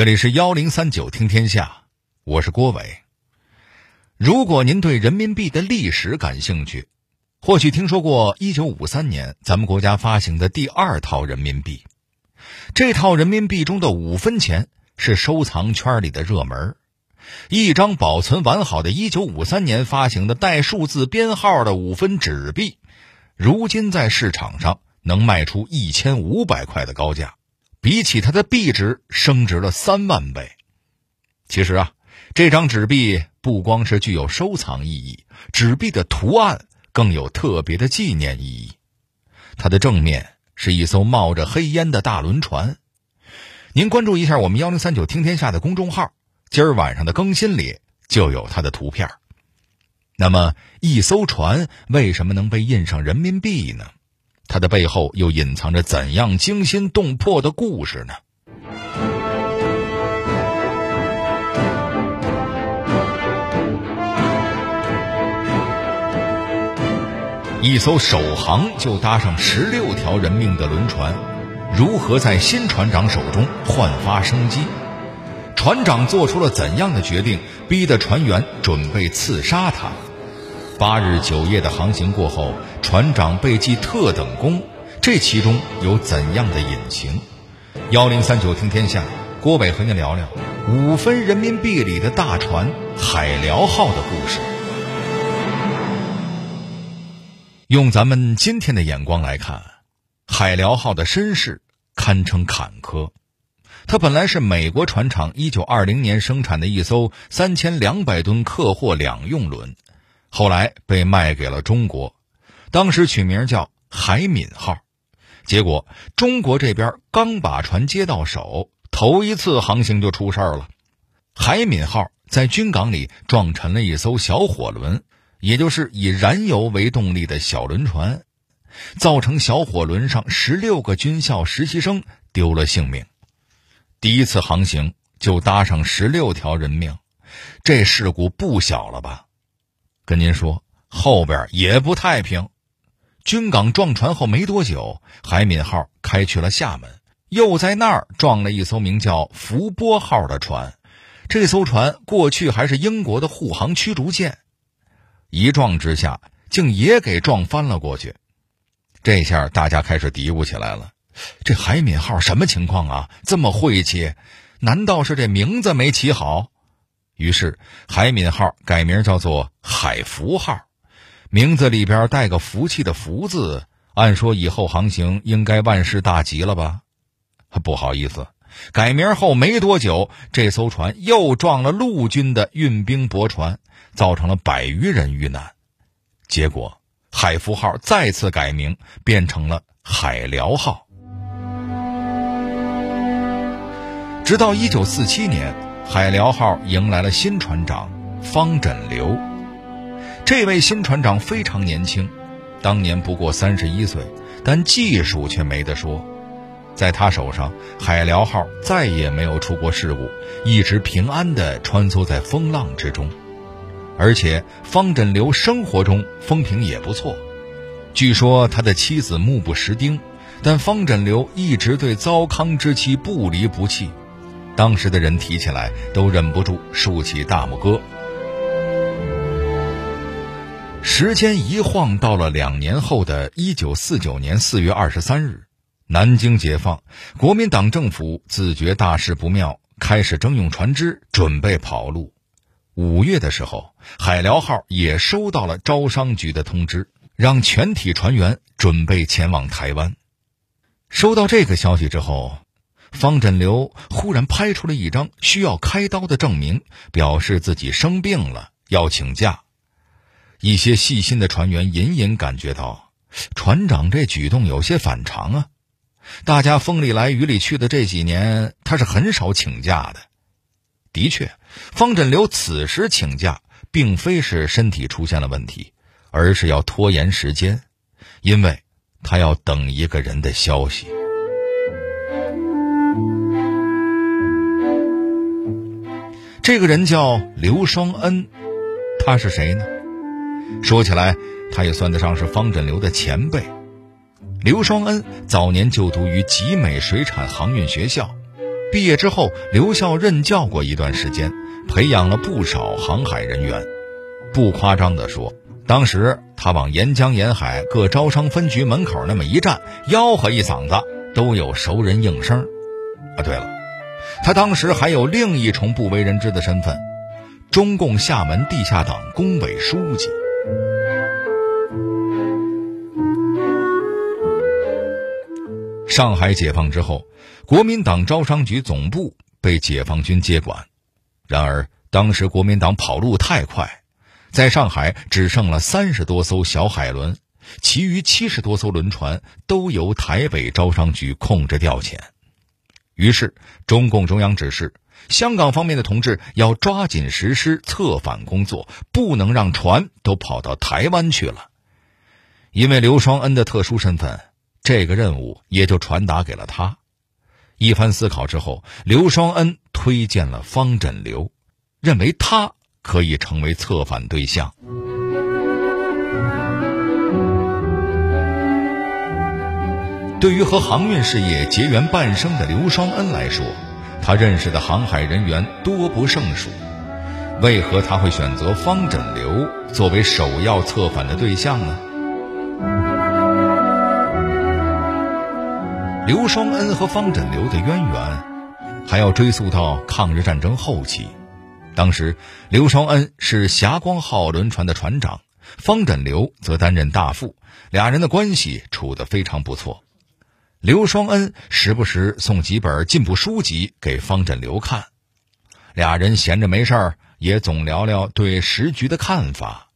这里是幺零三九听天下，我是郭伟。如果您对人民币的历史感兴趣，或许听说过一九五三年咱们国家发行的第二套人民币。这套人民币中的五分钱是收藏圈里的热门一张保存完好的一九五三年发行的带数字编号的五分纸币，如今在市场上能卖出一千五百块的高价。比起它的币值升值了三万倍。其实啊，这张纸币不光是具有收藏意义，纸币的图案更有特别的纪念意义。它的正面是一艘冒着黑烟的大轮船。您关注一下我们幺零三九听天下的公众号，今儿晚上的更新里就有它的图片。那么，一艘船为什么能被印上人民币呢？它的背后又隐藏着怎样惊心动魄的故事呢？一艘首航就搭上十六条人命的轮船，如何在新船长手中焕发生机？船长做出了怎样的决定，逼得船员准备刺杀他？八日九夜的航行过后，船长被记特等功，这其中有怎样的隐情？幺零三九听天下，郭伟和您聊聊五分人民币里的大船“海辽号”的故事。用咱们今天的眼光来看，“海辽号”的身世堪称坎坷。它本来是美国船厂一九二零年生产的一艘三千两百吨客货两用轮。后来被卖给了中国，当时取名叫“海敏号”，结果中国这边刚把船接到手，头一次航行就出事儿了。海敏号在军港里撞沉了一艘小火轮，也就是以燃油为动力的小轮船，造成小火轮上十六个军校实习生丢了性命。第一次航行就搭上十六条人命，这事故不小了吧？跟您说，后边也不太平。军港撞船后没多久，海敏号开去了厦门，又在那儿撞了一艘名叫福波号的船。这艘船过去还是英国的护航驱逐舰，一撞之下，竟也给撞翻了过去。这下大家开始嘀咕起来了：这海敏号什么情况啊？这么晦气，难道是这名字没起好？于是，海敏号改名叫做海福号，名字里边带个福气的福字，按说以后航行应该万事大吉了吧？不好意思，改名后没多久，这艘船又撞了陆军的运兵驳船，造成了百余人遇难。结果，海福号再次改名，变成了海辽号。直到一九四七年。海辽号迎来了新船长方枕流。这位新船长非常年轻，当年不过三十一岁，但技术却没得说。在他手上，海辽号再也没有出过事故，一直平安地穿梭在风浪之中。而且方枕流生活中风评也不错。据说他的妻子目不识丁，但方枕流一直对糟糠之妻不离不弃。当时的人提起来都忍不住竖起大拇哥。时间一晃到了两年后的一九四九年四月二十三日，南京解放，国民党政府自觉大事不妙，开始征用船只，准备跑路。五月的时候，海辽号也收到了招商局的通知，让全体船员准备前往台湾。收到这个消息之后。方振流忽然拍出了一张需要开刀的证明，表示自己生病了，要请假。一些细心的船员隐隐感觉到，船长这举动有些反常啊。大家风里来雨里去的这几年，他是很少请假的。的确，方振流此时请假，并非是身体出现了问题，而是要拖延时间，因为他要等一个人的消息。这个人叫刘双恩，他是谁呢？说起来，他也算得上是方振流的前辈。刘双恩早年就读于集美水产航运学校，毕业之后留校任教过一段时间，培养了不少航海人员。不夸张地说，当时他往沿江沿海各招商分局门口那么一站，吆喝一嗓子，都有熟人应声。啊，对了，他当时还有另一重不为人知的身份——中共厦门地下党工委书记。上海解放之后，国民党招商局总部被解放军接管。然而，当时国民党跑路太快，在上海只剩了三十多艘小海轮，其余七十多艘轮船都由台北招商局控制调遣。于是，中共中央指示香港方面的同志要抓紧实施策反工作，不能让船都跑到台湾去了。因为刘双恩的特殊身份。这个任务也就传达给了他。一番思考之后，刘双恩推荐了方振流，认为他可以成为策反对象。对于和航运事业结缘半生的刘双恩来说，他认识的航海人员多不胜数。为何他会选择方振流作为首要策反的对象呢？刘双恩和方振流的渊源，还要追溯到抗日战争后期。当时，刘双恩是霞光号轮船的船长，方振流则担任大副，俩人的关系处得非常不错。刘双恩时不时送几本进步书籍给方振流看，俩人闲着没事儿也总聊聊对时局的看法。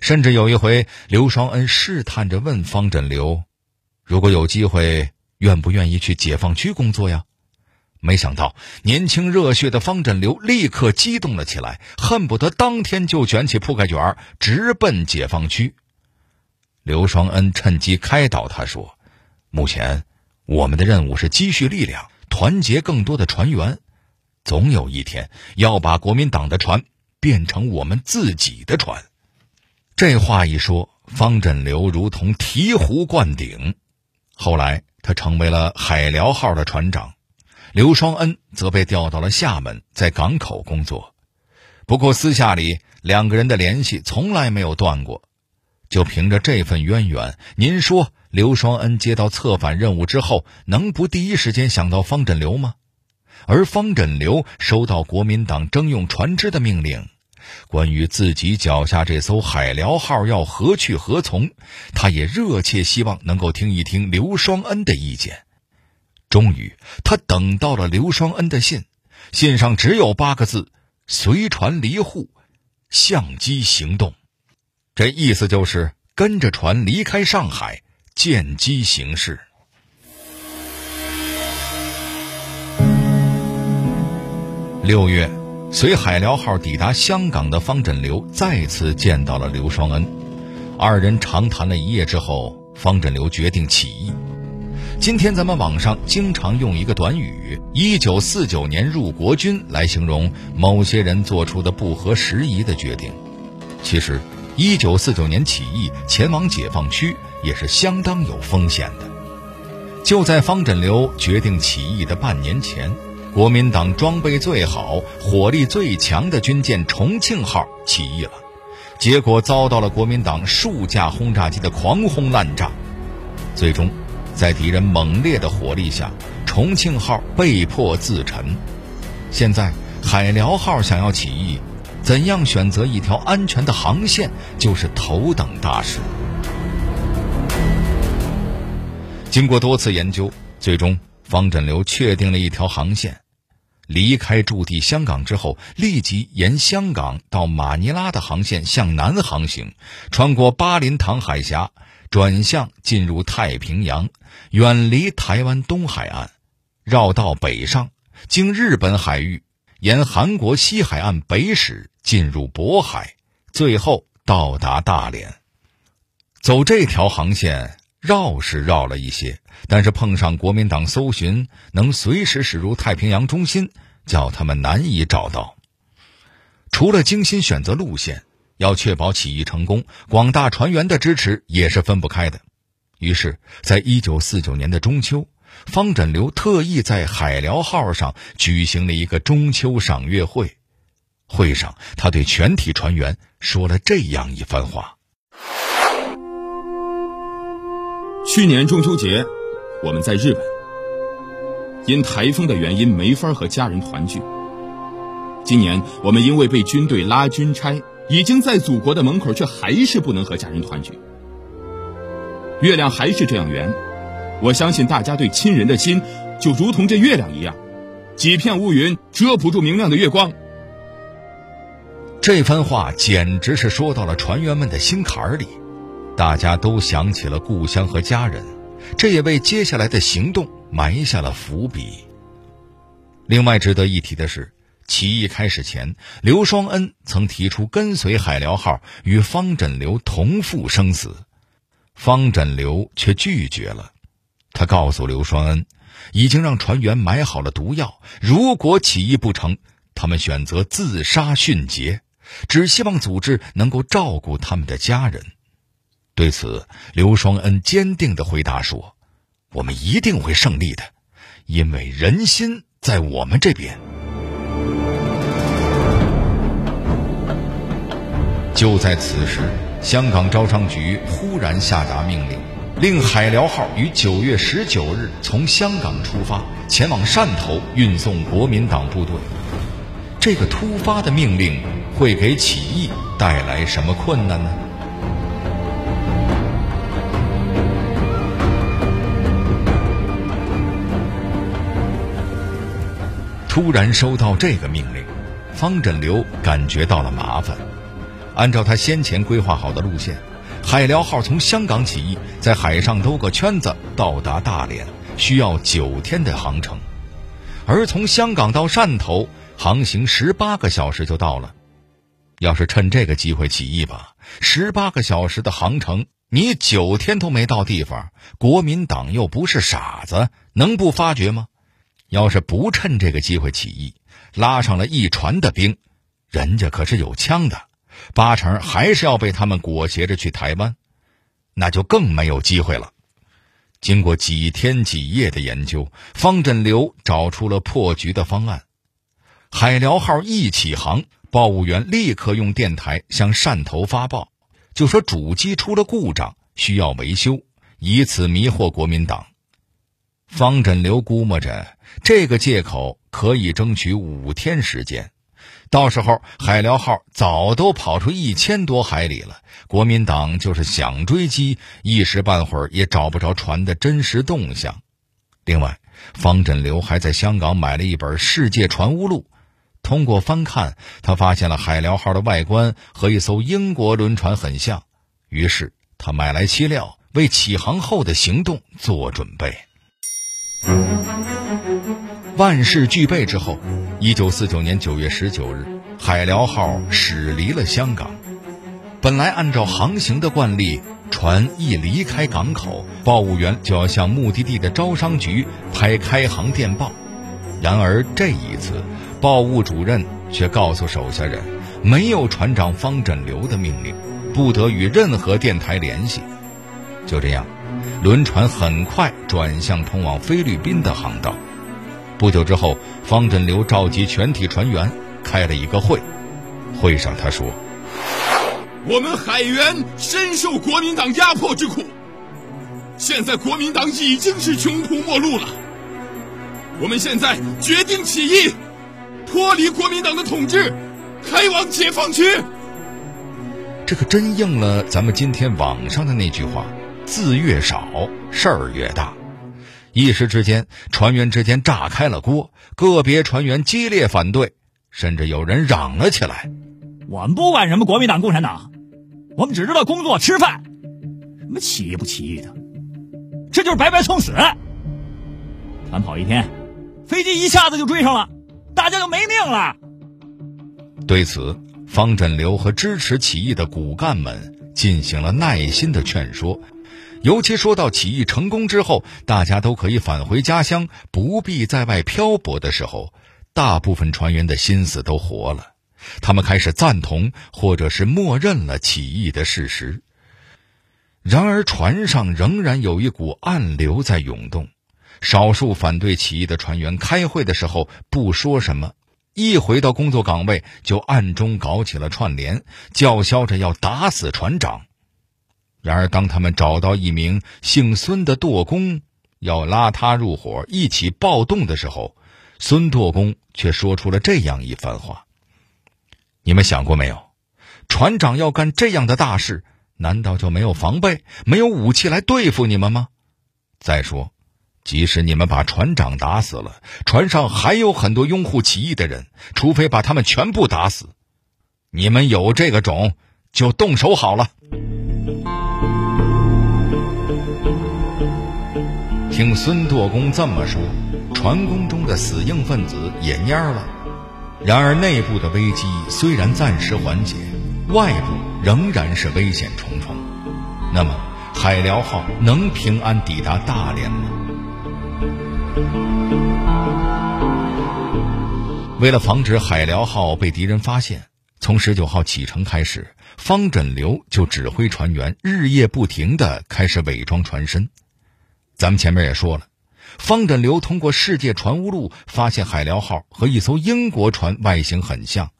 甚至有一回，刘双恩试探着问方振流：“如果有机会。”愿不愿意去解放区工作呀？没想到年轻热血的方振流立刻激动了起来，恨不得当天就卷起铺盖卷直奔解放区。刘双恩趁机开导他说：“目前我们的任务是积蓄力量，团结更多的船员，总有一天要把国民党的船变成我们自己的船。”这话一说，方振流如同醍醐灌顶。后来。他成为了海辽号的船长，刘双恩则被调到了厦门，在港口工作。不过私下里两个人的联系从来没有断过。就凭着这份渊源，您说刘双恩接到策反任务之后，能不第一时间想到方振流吗？而方振流收到国民党征用船只的命令。关于自己脚下这艘海辽号要何去何从，他也热切希望能够听一听刘双恩的意见。终于，他等到了刘双恩的信，信上只有八个字：“随船离沪，相机行动。”这意思就是跟着船离开上海，见机行事。六月。随海辽号抵达香港的方振流再次见到了刘双恩，二人长谈了一夜之后，方振流决定起义。今天咱们网上经常用一个短语“一九四九年入国军”来形容某些人做出的不合时宜的决定。其实，一九四九年起义前往解放区也是相当有风险的。就在方振流决定起义的半年前。国民党装备最好、火力最强的军舰“重庆号”起义了，结果遭到了国民党数架轰炸机的狂轰滥炸，最终，在敌人猛烈的火力下，“重庆号”被迫自沉。现在，海辽号想要起义，怎样选择一条安全的航线，就是头等大事。经过多次研究，最终方振流确定了一条航线。离开驻地香港之后，立即沿香港到马尼拉的航线向南航行，穿过巴林塘海峡，转向进入太平洋，远离台湾东海岸，绕道北上，经日本海域，沿韩国西海岸北驶，进入渤海，最后到达大连。走这条航线绕是绕了一些。但是碰上国民党搜寻能随时驶入太平洋中心，叫他们难以找到。除了精心选择路线，要确保起义成功，广大船员的支持也是分不开的。于是，在一九四九年的中秋，方枕流特意在海辽号上举行了一个中秋赏月会。会上，他对全体船员说了这样一番话：去年中秋节，我们在日本，因台风的原因没法和家人团聚。今年我们因为被军队拉军差，已经在祖国的门口，却还是不能和家人团聚。月亮还是这样圆，我相信大家对亲人的心，就如同这月亮一样，几片乌云遮不住明亮的月光。这番话简直是说到了船员们的心坎里，大家都想起了故乡和家人，这也为接下来的行动埋下了伏笔。另外值得一提的是，起义开始前，刘双恩曾提出跟随海辽号与方枕流同赴生死。方枕流却拒绝了，他告诉刘双恩，已经让船员买好了毒药，如果起义不成，他们选择自杀殉节，只希望组织能够照顾他们的家人。对此，刘双恩坚定地回答说：“我们一定会胜利的，因为人心在我们这边。”就在此时。香港招商局忽然下达命令，令海辽号于九月十九日从香港出发，前往汕头运送国民党部队。这个突发的命令会给起义带来什么困难呢？突然收到这个命令，方振流感觉到了麻烦。按照他先前规划好的路线，海辽号从香港起义，在海上兜个圈子到达大连，需要九天的航程；而从香港到汕头，航行十八个小时就到了。要是趁这个机会起义吧，十八个小时的航程，你九天都没到地方，国民党又不是傻子，能不发觉吗？要是不趁这个机会起义，拉上了一船的兵，人家可是有枪的。八成还是要被他们裹挟着去台湾，那就更没有机会了。经过几天几夜的研究，方振流找出了破局的方案。海辽号一起航，报务员立刻用电台向汕头发报，就说主机出了故障，需要维修，以此迷惑国民党。方振流估摸着这个借口可以争取五天时间。到时候，海辽号早都跑出一千多海里了。国民党就是想追击，一时半会儿也找不着船的真实动向。另外，方振流还在香港买了一本《世界船坞录》，通过翻看，他发现了海辽号的外观和一艘英国轮船很像，于是他买来漆料，为起航后的行动做准备。万事俱备之后。一九四九年九月十九日，海辽号驶离了香港。本来按照航行的惯例，船一离开港口，报务员就要向目的地的招商局拍开航电报。然而这一次，报务主任却告诉手下人，没有船长方振流的命令，不得与任何电台联系。就这样，轮船很快转向通往菲律宾的航道。不久之后，方振流召集全体船员开了一个会。会上他说：“我们海员深受国民党压迫之苦，现在国民党已经是穷途末路了。我们现在决定起义，脱离国民党的统治，开往解放区。”这可真应了咱们今天网上的那句话：“字越少，事儿越大。”一时之间，船员之间炸开了锅，个别船员激烈反对，甚至有人嚷了起来：“我们不管什么国民党、共产党，我们只知道工作、吃饭，什么起义不起义的，这就是白白送死。”船跑一天，飞机一下子就追上了，大家就没命了。对此，方振流和支持起义的骨干们进行了耐心的劝说。尤其说到起义成功之后，大家都可以返回家乡，不必在外漂泊的时候，大部分船员的心思都活了，他们开始赞同或者是默认了起义的事实。然而，船上仍然有一股暗流在涌动，少数反对起义的船员开会的时候不说什么，一回到工作岗位就暗中搞起了串联，叫嚣着要打死船长。然而，当他们找到一名姓孙的舵工，要拉他入伙一起暴动的时候，孙舵工却说出了这样一番话：“你们想过没有？船长要干这样的大事，难道就没有防备、没有武器来对付你们吗？再说，即使你们把船长打死了，船上还有很多拥护起义的人，除非把他们全部打死，你们有这个种，就动手好了。”听孙舵工这么说，船工中的死硬分子也蔫了。然而内部的危机虽然暂时缓解，外部仍然是危险重重。那么，海辽号能平安抵达大连吗？为了防止海辽号被敌人发现，从十九号启程开始，方枕流就指挥船员日夜不停地开始伪装船身。咱们前面也说了，方振流通过世界船坞路发现海辽号和一艘英国船外形很像，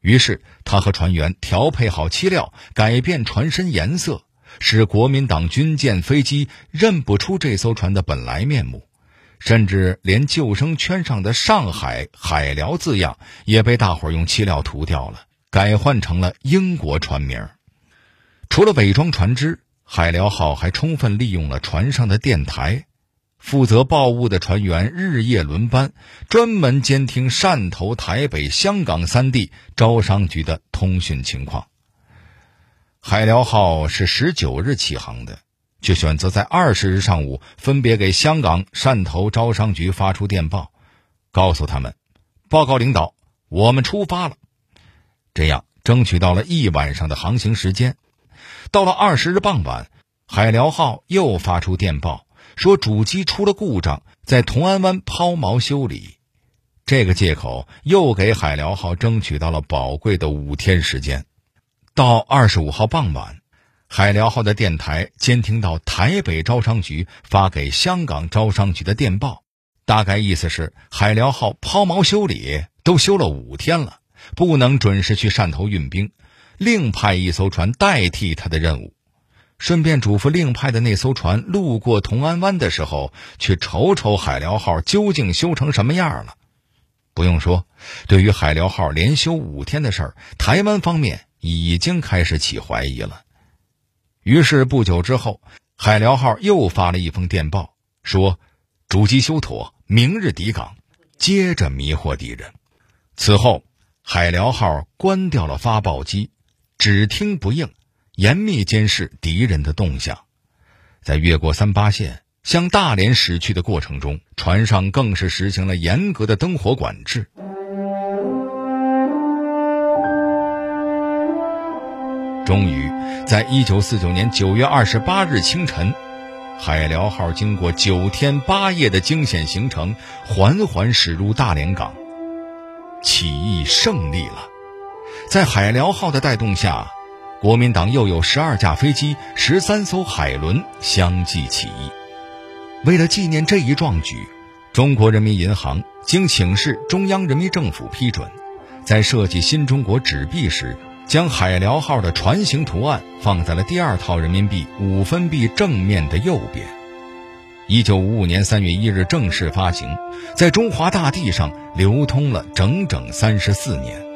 于是他和船员调配好漆料，改变船身颜色，使国民党军舰、飞机认不出这艘船的本来面目，甚至连救生圈上的“上海海辽”字样也被大伙用漆料涂掉了，改换成了英国船名。除了伪装船只。海辽号还充分利用了船上的电台，负责报务的船员日夜轮班，专门监听汕头、台北、香港三地招商局的通讯情况。海辽号是十九日起航的，却选择在二十日上午分别给香港、汕头招商局发出电报，告诉他们：“报告领导，我们出发了。”这样争取到了一晚上的航行时间。到了二十日傍晚，海辽号又发出电报，说主机出了故障，在同安湾抛锚修理。这个借口又给海辽号争取到了宝贵的五天时间。到二十五号傍晚，海辽号的电台监听到台北招商局发给香港招商局的电报，大概意思是海辽号抛锚修理都修了五天了，不能准时去汕头运兵。另派一艘船代替他的任务，顺便嘱咐另派的那艘船路过同安湾的时候，去瞅瞅海辽号究竟修成什么样了。不用说，对于海辽号连修五天的事儿，台湾方面已经开始起怀疑了。于是不久之后，海辽号又发了一封电报，说主机修妥，明日抵港，接着迷惑敌人。此后，海辽号关掉了发报机。只听不应，严密监视敌人的动向，在越过三八线向大连驶去的过程中，船上更是实行了严格的灯火管制。终于，在一九四九年九月二十八日清晨，海辽号经过九天八夜的惊险行程，缓缓驶入大连港，起义胜利了。在海辽号的带动下，国民党又有十二架飞机、十三艘海轮相继起义。为了纪念这一壮举，中国人民银行经请示中央人民政府批准，在设计新中国纸币时，将海辽号的船形图案放在了第二套人民币五分币正面的右边。一九五五年三月一日正式发行，在中华大地上流通了整整三十四年。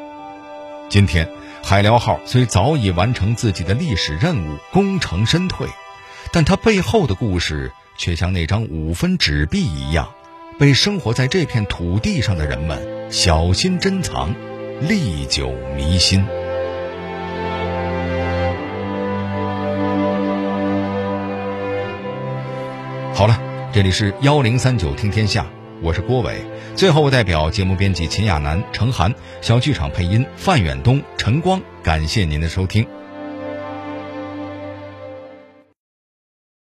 今天，海辽号虽早已完成自己的历史任务，功成身退，但它背后的故事却像那张五分纸币一样，被生活在这片土地上的人们小心珍藏，历久弥新。好了，这里是幺零三九听天下。我是郭伟，最后我代表节目编辑秦亚楠、程涵、小剧场配音范远东、陈光，感谢您的收听。